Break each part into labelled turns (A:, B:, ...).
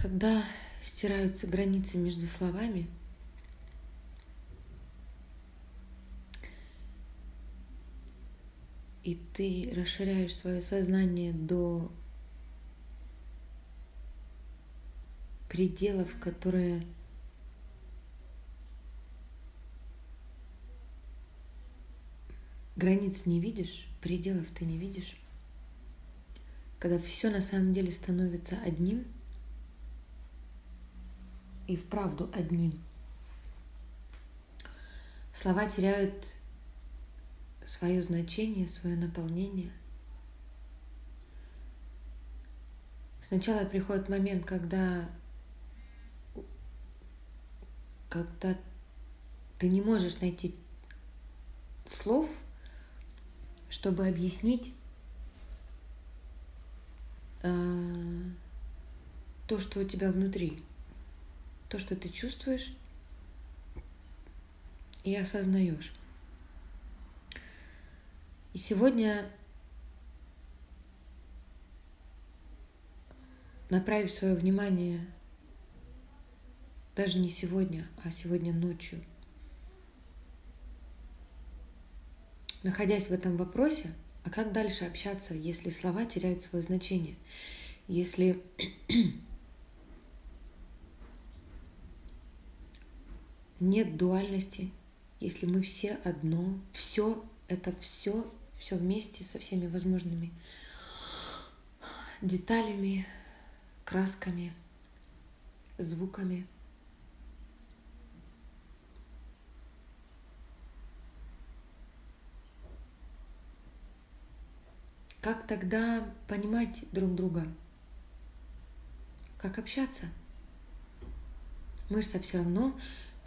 A: Когда стираются границы между словами, и ты расширяешь свое сознание до пределов, которые границ не видишь, пределов ты не видишь, когда все на самом деле становится одним и вправду одним. Слова теряют свое значение, свое наполнение. Сначала приходит момент, когда, когда ты не можешь найти слов, чтобы объяснить э, то, что у тебя внутри, то, что ты чувствуешь и осознаешь. И сегодня, направив свое внимание, даже не сегодня, а сегодня ночью, находясь в этом вопросе, а как дальше общаться, если слова теряют свое значение? Если нет дуальности, если мы все одно, все это все, все вместе со всеми возможными деталями, красками, звуками – Как тогда понимать друг друга? Как общаться? Мы же все равно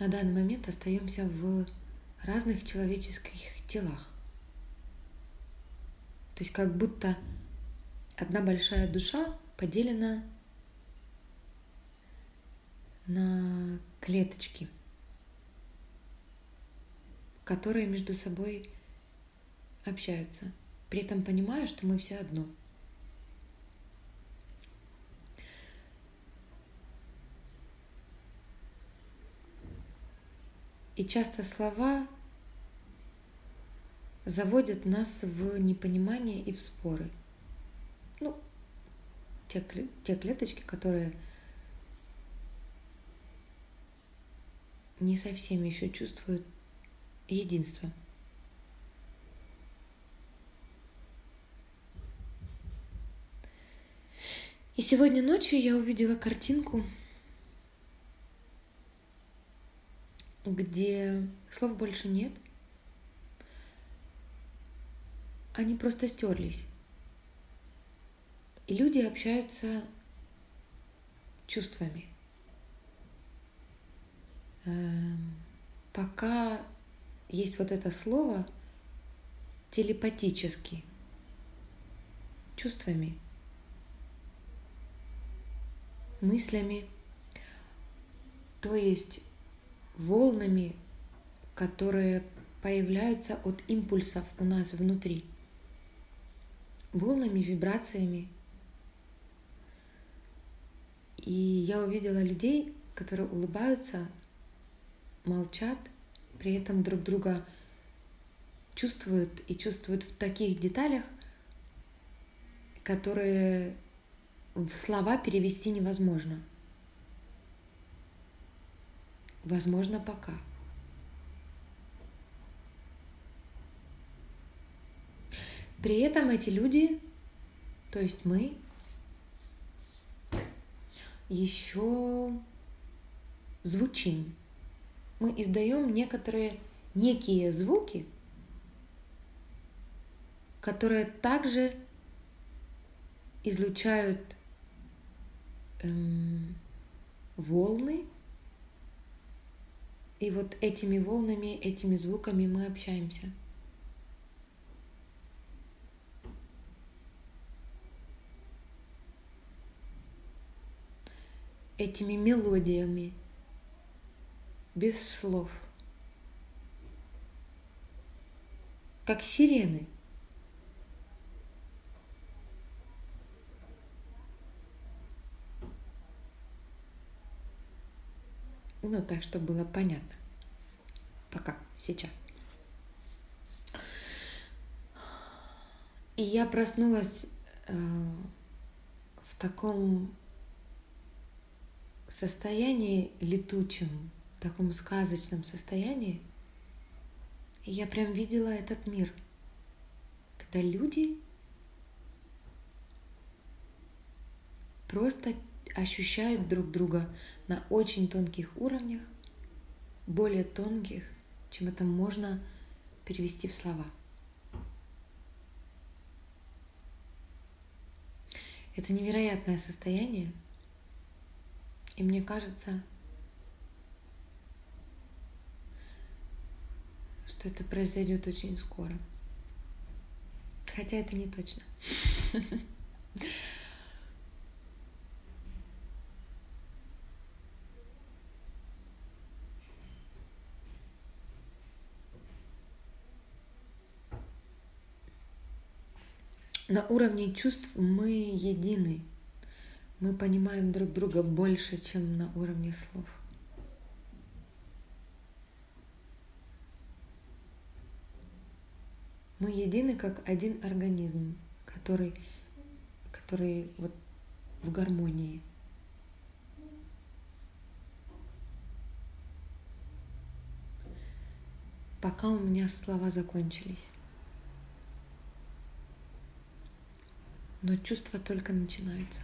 A: на данный момент остаемся в разных человеческих телах. То есть как будто одна большая душа поделена на клеточки, которые между собой общаются при этом понимая, что мы все одно. И часто слова заводят нас в непонимание и в споры. Ну, те, те клеточки, которые не совсем еще чувствуют единство. И сегодня ночью я увидела картинку, где слов больше нет. Они просто стерлись. И люди общаются чувствами. Эм, пока есть вот это слово телепатически, чувствами – мыслями, то есть волнами, которые появляются от импульсов у нас внутри, волнами, вибрациями. И я увидела людей, которые улыбаются, молчат, при этом друг друга чувствуют и чувствуют в таких деталях, которые в слова перевести невозможно. Возможно, пока. При этом эти люди, то есть мы, еще звучим. Мы издаем некоторые некие звуки, которые также излучают эм, волны, и вот этими волнами, этими звуками мы общаемся. Этими мелодиями, без слов, как сирены – Ну, так, чтобы было понятно. Пока, сейчас. И я проснулась э, в таком состоянии летучем, в таком сказочном состоянии. И я прям видела этот мир, когда люди просто ощущают друг друга на очень тонких уровнях, более тонких, чем это можно перевести в слова. Это невероятное состояние, и мне кажется, что это произойдет очень скоро. Хотя это не точно. На уровне чувств мы едины. Мы понимаем друг друга больше, чем на уровне слов. Мы едины как один организм, который, который вот в гармонии. Пока у меня слова закончились. Но чувство только начинается.